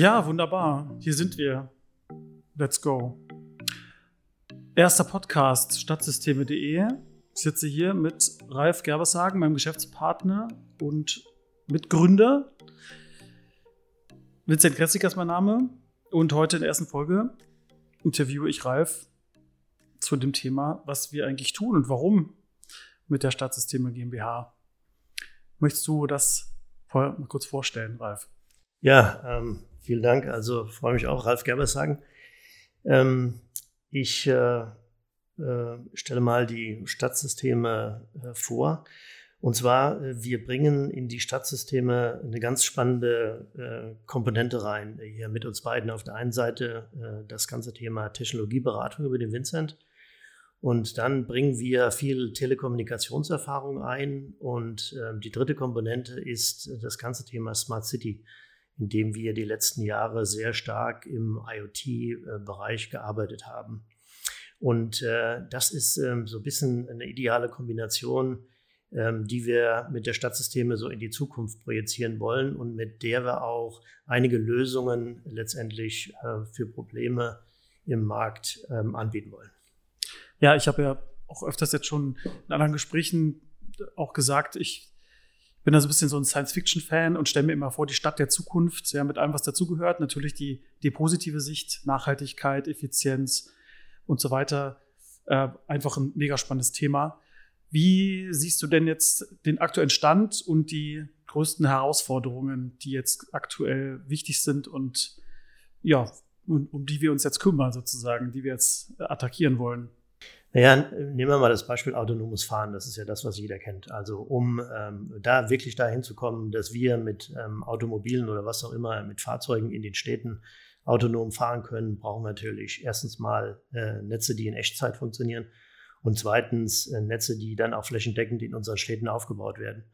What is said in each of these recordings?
Ja, wunderbar. Hier sind wir. Let's go. Erster Podcast stadtsysteme.de. Ich sitze hier mit Ralf Gerbershagen, meinem Geschäftspartner und Mitgründer. Vincent Kressig ist mein Name. Und heute in der ersten Folge interviewe ich Ralf zu dem Thema, was wir eigentlich tun und warum mit der Stadtsysteme GmbH. Möchtest du das kurz vorstellen, Ralf? Ja, ähm, vielen Dank. Also freue mich auch, Ralf Gerbershagen. Ähm, ich äh, äh, stelle mal die Stadtsysteme äh, vor. Und zwar, äh, wir bringen in die Stadtsysteme eine ganz spannende äh, Komponente rein. Hier mit uns beiden auf der einen Seite äh, das ganze Thema Technologieberatung über den Vincent. Und dann bringen wir viel Telekommunikationserfahrung ein. Und ähm, die dritte Komponente ist das ganze Thema Smart City in dem wir die letzten Jahre sehr stark im IoT-Bereich gearbeitet haben. Und äh, das ist ähm, so ein bisschen eine ideale Kombination, ähm, die wir mit der Stadtsysteme so in die Zukunft projizieren wollen und mit der wir auch einige Lösungen letztendlich äh, für Probleme im Markt ähm, anbieten wollen. Ja, ich habe ja auch öfters jetzt schon in anderen Gesprächen auch gesagt, ich bin da so ein bisschen so ein Science-Fiction-Fan und stelle mir immer vor, die Stadt der Zukunft, ja, mit allem, was dazugehört. Natürlich die, die positive Sicht, Nachhaltigkeit, Effizienz und so weiter. Äh, einfach ein mega spannendes Thema. Wie siehst du denn jetzt den aktuellen Stand und die größten Herausforderungen, die jetzt aktuell wichtig sind und ja, um, um die wir uns jetzt kümmern, sozusagen, die wir jetzt attackieren wollen? Naja, nehmen wir mal das Beispiel autonomes Fahren. Das ist ja das, was jeder kennt. Also um ähm, da wirklich dahin zu kommen, dass wir mit ähm, Automobilen oder was auch immer, mit Fahrzeugen in den Städten autonom fahren können, brauchen wir natürlich erstens mal äh, Netze, die in Echtzeit funktionieren und zweitens äh, Netze, die dann auch flächendeckend in unseren Städten aufgebaut werden.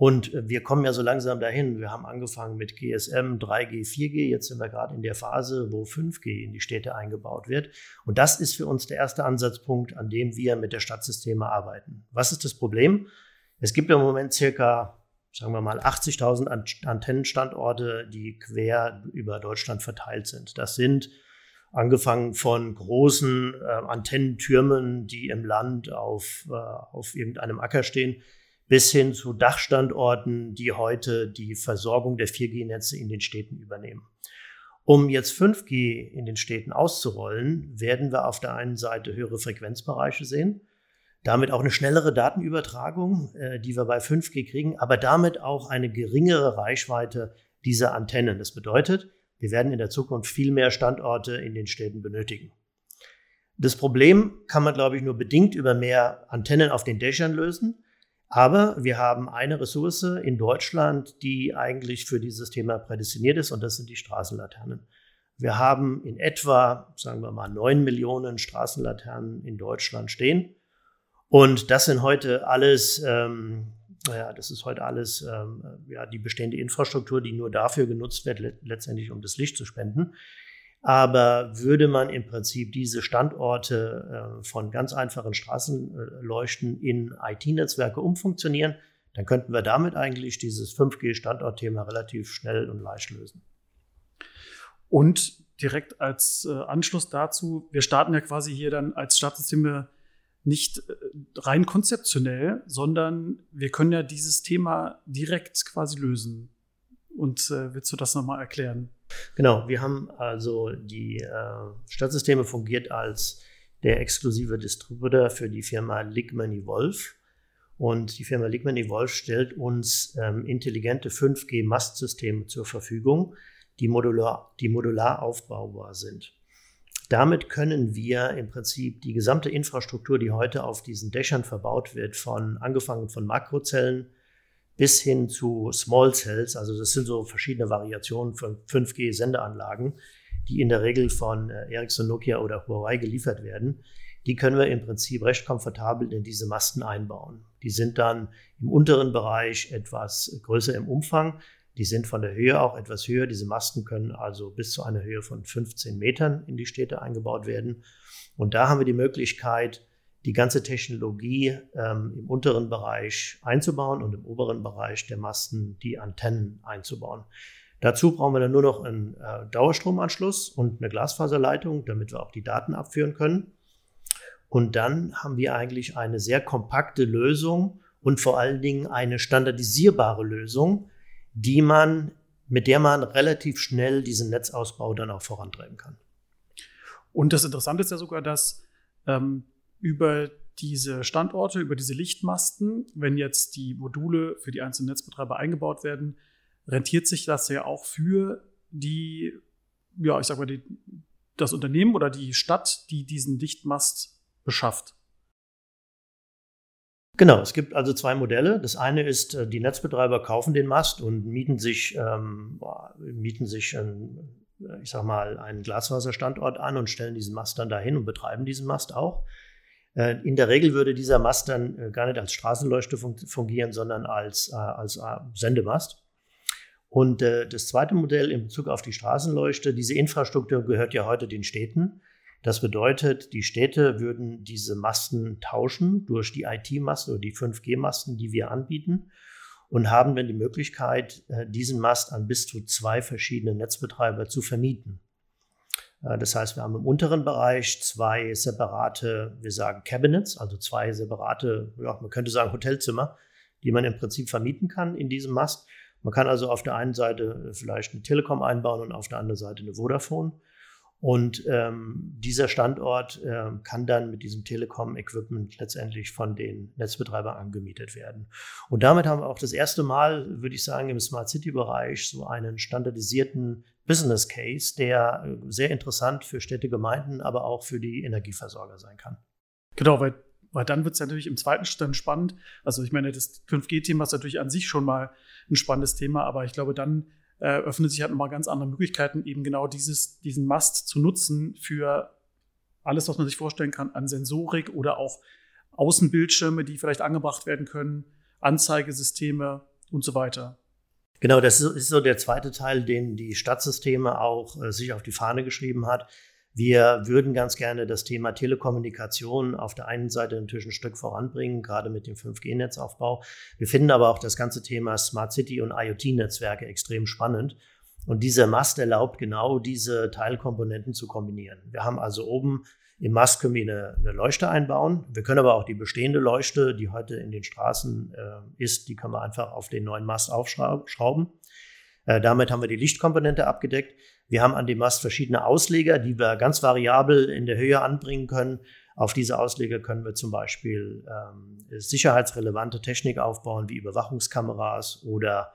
Und äh, wir kommen ja so langsam dahin. Wir haben angefangen mit GSM, 3G, 4G. Jetzt sind wir gerade in der Phase, wo 5G in die Städte eingebaut wird. Und das ist für uns der erste Ansatzpunkt, an dem wir mit der Stadtsysteme arbeiten. Was ist das Problem? Es gibt im Moment circa, sagen wir mal, 80.000 Antennenstandorte, die quer über Deutschland verteilt sind. Das sind angefangen von großen äh, Antennentürmen, die im Land auf, äh, auf irgendeinem Acker stehen, bis hin zu Dachstandorten, die heute die Versorgung der 4G-Netze in den Städten übernehmen. Um jetzt 5G in den Städten auszurollen, werden wir auf der einen Seite höhere Frequenzbereiche sehen, damit auch eine schnellere Datenübertragung, äh, die wir bei 5G kriegen, aber damit auch eine geringere Reichweite dieser Antennen. Das bedeutet, wir werden in der Zukunft viel mehr Standorte in den Städten benötigen. Das Problem kann man, glaube ich, nur bedingt über mehr Antennen auf den Dächern lösen. Aber wir haben eine Ressource in Deutschland, die eigentlich für dieses Thema prädestiniert ist, und das sind die Straßenlaternen. Wir haben in etwa, sagen wir mal, neun Millionen Straßenlaternen in Deutschland stehen. Und das sind heute alles, ähm, ja, das ist heute alles ähm, ja, die bestehende Infrastruktur, die nur dafür genutzt wird, letztendlich um das Licht zu spenden. Aber würde man im Prinzip diese Standorte äh, von ganz einfachen Straßenleuchten in IT-Netzwerke umfunktionieren, dann könnten wir damit eigentlich dieses 5G-Standortthema relativ schnell und leicht lösen. Und direkt als äh, Anschluss dazu, wir starten ja quasi hier dann als Startsysteme nicht äh, rein konzeptionell, sondern wir können ja dieses Thema direkt quasi lösen. Und äh, willst du das nochmal erklären? Genau, wir haben also die äh, Stadtsysteme fungiert als der exklusive Distributor für die Firma Ligman Evolve. Und die Firma Ligman Evolve stellt uns ähm, intelligente 5G-Mastsysteme zur Verfügung, die modular, die modular aufbaubar sind. Damit können wir im Prinzip die gesamte Infrastruktur, die heute auf diesen Dächern verbaut wird, von angefangen von Makrozellen bis hin zu Small Cells. Also das sind so verschiedene Variationen von 5G-Sendeanlagen, die in der Regel von äh, Ericsson, Nokia oder Huawei geliefert werden. Die können wir im Prinzip recht komfortabel in diese Masten einbauen. Die sind dann im unteren Bereich etwas größer im Umfang. Die sind von der Höhe auch etwas höher. Diese Masten können also bis zu einer Höhe von 15 Metern in die Städte eingebaut werden. Und da haben wir die Möglichkeit, die ganze Technologie ähm, im unteren Bereich einzubauen und im oberen Bereich der Masten die Antennen einzubauen. Dazu brauchen wir dann nur noch einen äh, Dauerstromanschluss und eine Glasfaserleitung, damit wir auch die Daten abführen können. Und dann haben wir eigentlich eine sehr kompakte Lösung und vor allen Dingen eine standardisierbare Lösung, die man, mit der man relativ schnell diesen Netzausbau dann auch vorantreiben kann. Und das Interessante ist ja sogar, dass ähm, über diese Standorte, über diese Lichtmasten, wenn jetzt die Module für die einzelnen Netzbetreiber eingebaut werden, rentiert sich das ja auch für die, ja, ich sag mal, die, das Unternehmen oder die Stadt, die diesen Dichtmast beschafft. Genau, es gibt also zwei Modelle. Das eine ist, äh, die Netzbetreiber kaufen den Mast und mieten sich, ähm, mieten sich ein, ich sag mal, einen Glasfaserstandort an und stellen diesen Mast dann dahin und betreiben diesen Mast auch. Äh, in der Regel würde dieser Mast dann äh, gar nicht als Straßenleuchte fungieren, sondern als, als Sendemast. Und äh, das zweite Modell in Bezug auf die Straßenleuchte, diese Infrastruktur gehört ja heute den Städten. Das bedeutet, die Städte würden diese Masten tauschen durch die IT-Masten oder die 5G-Masten, die wir anbieten und haben dann die Möglichkeit, äh, diesen Mast an bis zu zwei verschiedene Netzbetreiber zu vermieten. Äh, das heißt, wir haben im unteren Bereich zwei separate, wir sagen Cabinets, also zwei separate, ja, man könnte sagen Hotelzimmer, die man im Prinzip vermieten kann in diesem Mast. Man kann also auf der einen Seite vielleicht eine Telekom einbauen und auf der anderen Seite eine Vodafone. Und ähm, dieser Standort äh, kann dann mit diesem Telekom-Equipment letztendlich von den Netzbetreibern angemietet werden. Und damit haben wir auch das erste Mal, würde ich sagen, im Smart City-Bereich so einen standardisierten Business Case, der äh, sehr interessant für Städte, Gemeinden, aber auch für die Energieversorger sein kann. Genau, weil weil dann wird es natürlich im zweiten Schritt spannend. Also ich meine, das 5G-Thema ist natürlich an sich schon mal ein spannendes Thema, aber ich glaube, dann äh, öffnet sich halt nochmal ganz andere Möglichkeiten, eben genau dieses, diesen Mast zu nutzen für alles, was man sich vorstellen kann an Sensorik oder auch Außenbildschirme, die vielleicht angebracht werden können, Anzeigesysteme und so weiter. Genau, das ist so der zweite Teil, den die Stadtsysteme auch äh, sich auf die Fahne geschrieben hat. Wir würden ganz gerne das Thema Telekommunikation auf der einen Seite natürlich ein Stück voranbringen, gerade mit dem 5G-Netzaufbau. Wir finden aber auch das ganze Thema Smart City und IoT-Netzwerke extrem spannend. Und dieser Mast erlaubt genau diese Teilkomponenten zu kombinieren. Wir haben also oben im Mast können wir eine, eine, Leuchte einbauen. Wir können aber auch die bestehende Leuchte, die heute in den Straßen äh, ist, die können wir einfach auf den neuen Mast aufschrauben. Äh, damit haben wir die Lichtkomponente abgedeckt. Wir haben an dem Mast verschiedene Ausleger, die wir ganz variabel in der Höhe anbringen können. Auf diese Ausleger können wir zum Beispiel ähm, sicherheitsrelevante Technik aufbauen, wie Überwachungskameras oder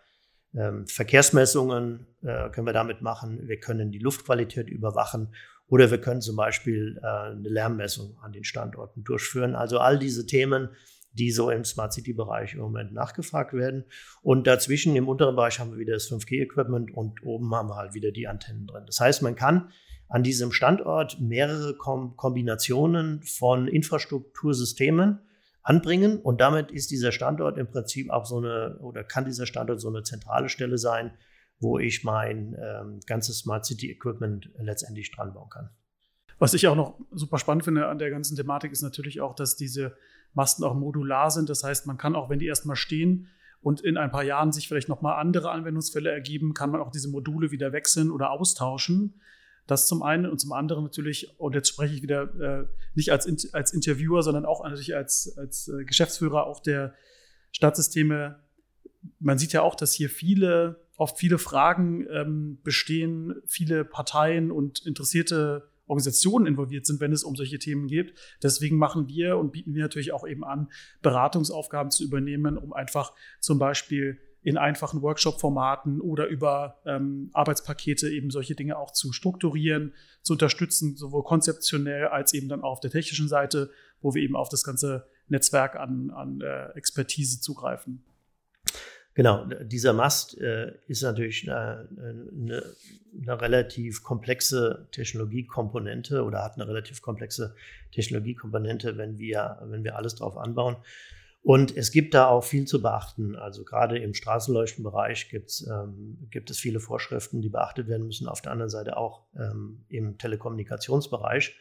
ähm, Verkehrsmessungen äh, können wir damit machen. Wir können die Luftqualität überwachen oder wir können zum Beispiel äh, eine Lärmmessung an den Standorten durchführen. Also all diese Themen die so im Smart City-Bereich im Moment nachgefragt werden. Und dazwischen im unteren Bereich haben wir wieder das 5G-Equipment und oben haben wir halt wieder die Antennen drin. Das heißt, man kann an diesem Standort mehrere Kom Kombinationen von Infrastruktursystemen anbringen und damit ist dieser Standort im Prinzip auch so eine oder kann dieser Standort so eine zentrale Stelle sein, wo ich mein ähm, ganzes Smart City Equipment letztendlich dran bauen kann. Was ich auch noch super spannend finde an der ganzen Thematik ist natürlich auch, dass diese Masten auch modular sind. Das heißt, man kann auch, wenn die erstmal stehen und in ein paar Jahren sich vielleicht nochmal andere Anwendungsfälle ergeben, kann man auch diese Module wieder wechseln oder austauschen. Das zum einen und zum anderen natürlich, und jetzt spreche ich wieder äh, nicht als, als Interviewer, sondern auch natürlich als, als äh, Geschäftsführer auch der Stadtsysteme. Man sieht ja auch, dass hier viele, oft viele Fragen ähm, bestehen, viele Parteien und interessierte Organisationen involviert sind, wenn es um solche Themen geht. Deswegen machen wir und bieten wir natürlich auch eben an, Beratungsaufgaben zu übernehmen, um einfach zum Beispiel in einfachen Workshop-Formaten oder über ähm, Arbeitspakete eben solche Dinge auch zu strukturieren, zu unterstützen, sowohl konzeptionell als eben dann auch auf der technischen Seite, wo wir eben auf das ganze Netzwerk an, an äh, Expertise zugreifen. Genau, dieser Mast äh, ist natürlich eine, eine, eine, relativ komplexe Technologiekomponente oder hat eine relativ komplexe Technologiekomponente, wenn wir, wenn wir alles drauf anbauen. Und es gibt da auch viel zu beachten. Also gerade im Straßenleuchtenbereich ähm, gibt es viele Vorschriften, die beachtet werden müssen. Auf der anderen Seite auch ähm, im Telekommunikationsbereich.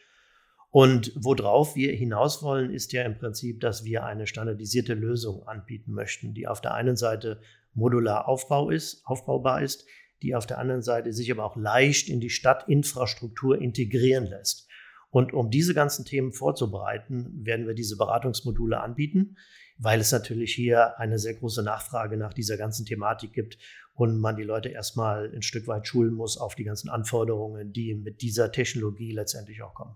Und worauf wir hinaus wollen, ist ja im Prinzip, dass wir eine standardisierte Lösung anbieten möchten, die auf der einen Seite modular Aufbau ist, aufbaubar ist, die auf der anderen Seite sich aber auch leicht in die Stadtinfrastruktur integrieren lässt. Und um diese ganzen Themen vorzubereiten, werden wir diese Beratungsmodule anbieten, weil es natürlich hier eine sehr große Nachfrage nach dieser ganzen Thematik gibt und man die Leute erstmal ein Stück weit schulen muss auf die ganzen Anforderungen, die mit dieser Technologie letztendlich auch kommen.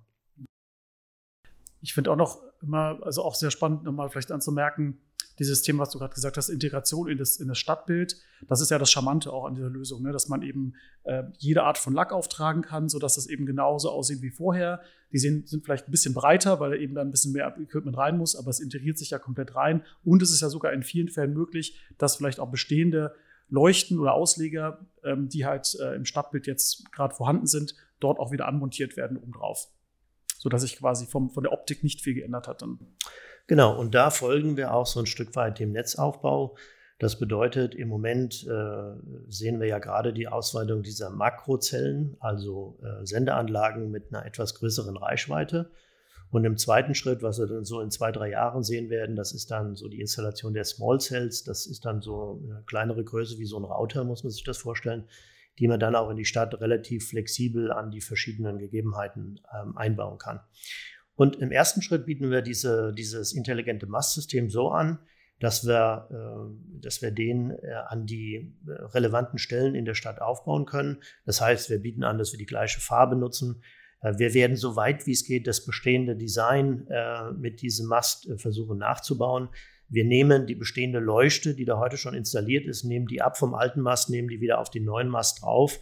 Ich finde auch noch immer, also auch sehr spannend, nochmal vielleicht anzumerken, dieses Thema, was du gerade gesagt hast, Integration in das, in das Stadtbild, das ist ja das Charmante auch an dieser Lösung, ne? dass man eben äh, jede Art von Lack auftragen kann, sodass das eben genauso aussieht wie vorher. Die sind, sind vielleicht ein bisschen breiter, weil eben da ein bisschen mehr Equipment rein muss, aber es integriert sich ja komplett rein. Und es ist ja sogar in vielen Fällen möglich, dass vielleicht auch bestehende Leuchten oder Ausleger, ähm, die halt äh, im Stadtbild jetzt gerade vorhanden sind, dort auch wieder anmontiert werden obendrauf sodass sich quasi vom, von der Optik nicht viel geändert hat. Dann. Genau, und da folgen wir auch so ein Stück weit dem Netzaufbau. Das bedeutet, im Moment äh, sehen wir ja gerade die Ausweitung dieser Makrozellen, also äh, Sendeanlagen mit einer etwas größeren Reichweite. Und im zweiten Schritt, was wir dann so in zwei, drei Jahren sehen werden, das ist dann so die Installation der Small Cells. Das ist dann so eine kleinere Größe wie so ein Router, muss man sich das vorstellen die man dann auch in die Stadt relativ flexibel an die verschiedenen Gegebenheiten ähm, einbauen kann. Und im ersten Schritt bieten wir diese, dieses intelligente Mastsystem so an, dass wir, äh, dass wir den äh, an die äh, relevanten Stellen in der Stadt aufbauen können. Das heißt, wir bieten an, dass wir die gleiche Farbe nutzen. Äh, wir werden so weit wie es geht das bestehende Design äh, mit diesem Mast äh, versuchen nachzubauen. Wir nehmen die bestehende Leuchte, die da heute schon installiert ist, nehmen die ab vom alten Mast, nehmen die wieder auf den neuen Mast drauf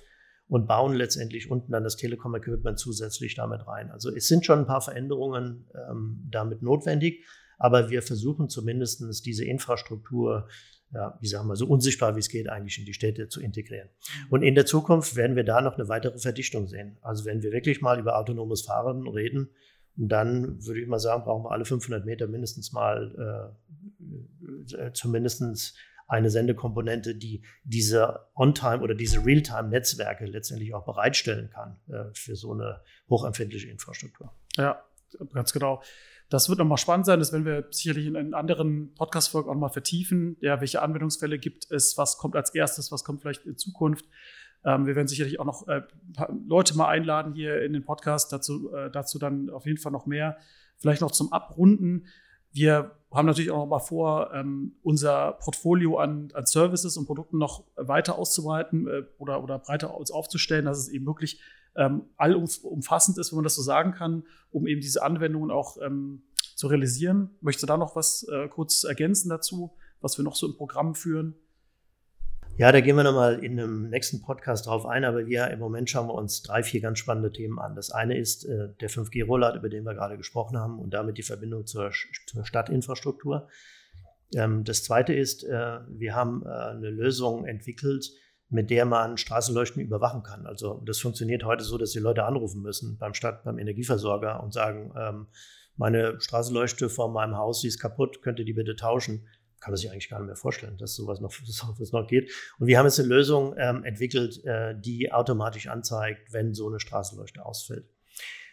und bauen letztendlich unten dann das Telekom-Equipment zusätzlich damit rein. Also es sind schon ein paar Veränderungen ähm, damit notwendig, aber wir versuchen zumindest diese Infrastruktur, ja, wie sagen wir, so unsichtbar wie es geht, eigentlich in die Städte zu integrieren. Und in der Zukunft werden wir da noch eine weitere Verdichtung sehen. Also wenn wir wirklich mal über autonomes Fahren reden, dann würde ich mal sagen, brauchen wir alle 500 Meter mindestens mal äh, äh zumindest eine Sendekomponente, die diese On-Time oder diese Real-Time-Netzwerke letztendlich auch bereitstellen kann äh, für so eine hochempfindliche Infrastruktur. Ja, ganz genau. Das wird nochmal spannend sein, das werden wir sicherlich in, in anderen Podcast-Folgen auch nochmal vertiefen. Ja, welche Anwendungsfälle gibt es? Was kommt als erstes? Was kommt vielleicht in Zukunft? Ähm, wir werden sicherlich auch noch äh, Leute mal einladen hier in den Podcast, dazu, äh, dazu dann auf jeden Fall noch mehr. Vielleicht noch zum Abrunden. Wir haben natürlich auch noch mal vor, ähm, unser Portfolio an, an Services und Produkten noch weiter auszubreiten äh, oder, oder breiter aufzustellen, dass es eben wirklich ähm, allumfassend ist, wenn man das so sagen kann, um eben diese Anwendungen auch zu realisieren. Möchtest du da noch was kurz ergänzen dazu, was wir noch so im Programm führen? Ja, da gehen wir nochmal in einem nächsten Podcast drauf ein, aber wir im Moment schauen wir uns drei, vier ganz spannende Themen an. Das eine ist äh, der 5G-Rollout, über den wir gerade gesprochen haben und damit die Verbindung zur, zur Stadtinfrastruktur. Ähm, das zweite ist, äh, wir haben äh, eine Lösung entwickelt, mit der man Straßenleuchten überwachen kann. Also das funktioniert heute so, dass die Leute anrufen müssen beim Stadt, beim Energieversorger und sagen, ähm, meine Straßenleuchte vor meinem Haus, die ist kaputt, könnt ihr die bitte tauschen? Kann man sich eigentlich gar nicht mehr vorstellen, dass sowas noch, sowas noch geht. Und wir haben jetzt eine Lösung ähm, entwickelt, äh, die automatisch anzeigt, wenn so eine Straßenleuchte ausfällt.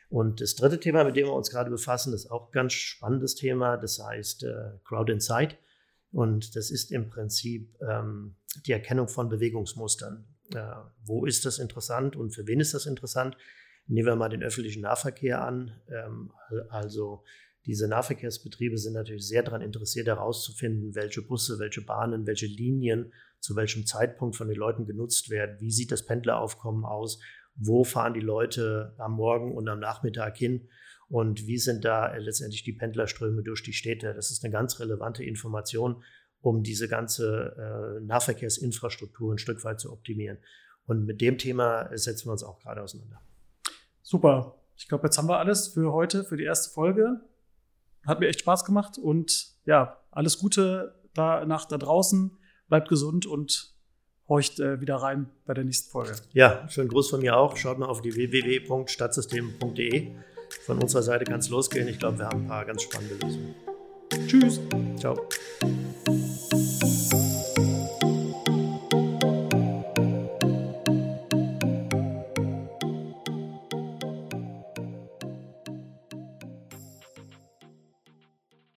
Und das dritte Thema, mit dem wir uns gerade befassen, ist auch ein ganz spannendes Thema. Das heißt äh, Crowd Insight. Und das ist im Prinzip ähm, die Erkennung von Bewegungsmustern. Äh, wo ist das interessant und für wen ist das interessant? Nehmen wir mal den öffentlichen Nahverkehr an. Ähm, also diese Nahverkehrsbetriebe sind natürlich sehr daran interessiert, herauszufinden, welche Busse, welche Bahnen, welche Linien zu welchem Zeitpunkt von den Leuten genutzt werden. Wie sieht das Pendleraufkommen aus? Wo fahren die Leute am Morgen und am Nachmittag hin? Und wie sind da letztendlich die Pendlerströme durch die Städte? Das ist eine ganz relevante Information, um diese ganze äh, Nahverkehrsinfrastruktur ein Stück weit zu optimieren. Und mit dem Thema setzen wir uns auch gerade auseinander. Super. Ich glaube, jetzt haben wir alles für heute, für die erste Folge. Hat mir echt Spaß gemacht und ja, alles Gute da nach da draußen. Bleibt gesund und horcht äh, wieder rein bei der nächsten Folge. Ja, schönen Gruß von mir auch. Schaut mal auf die www.stadtsystem.de. Von unserer Seite kann es losgehen. Ich glaube, wir haben ein paar ganz spannende Lösungen. Tschüss. Ciao.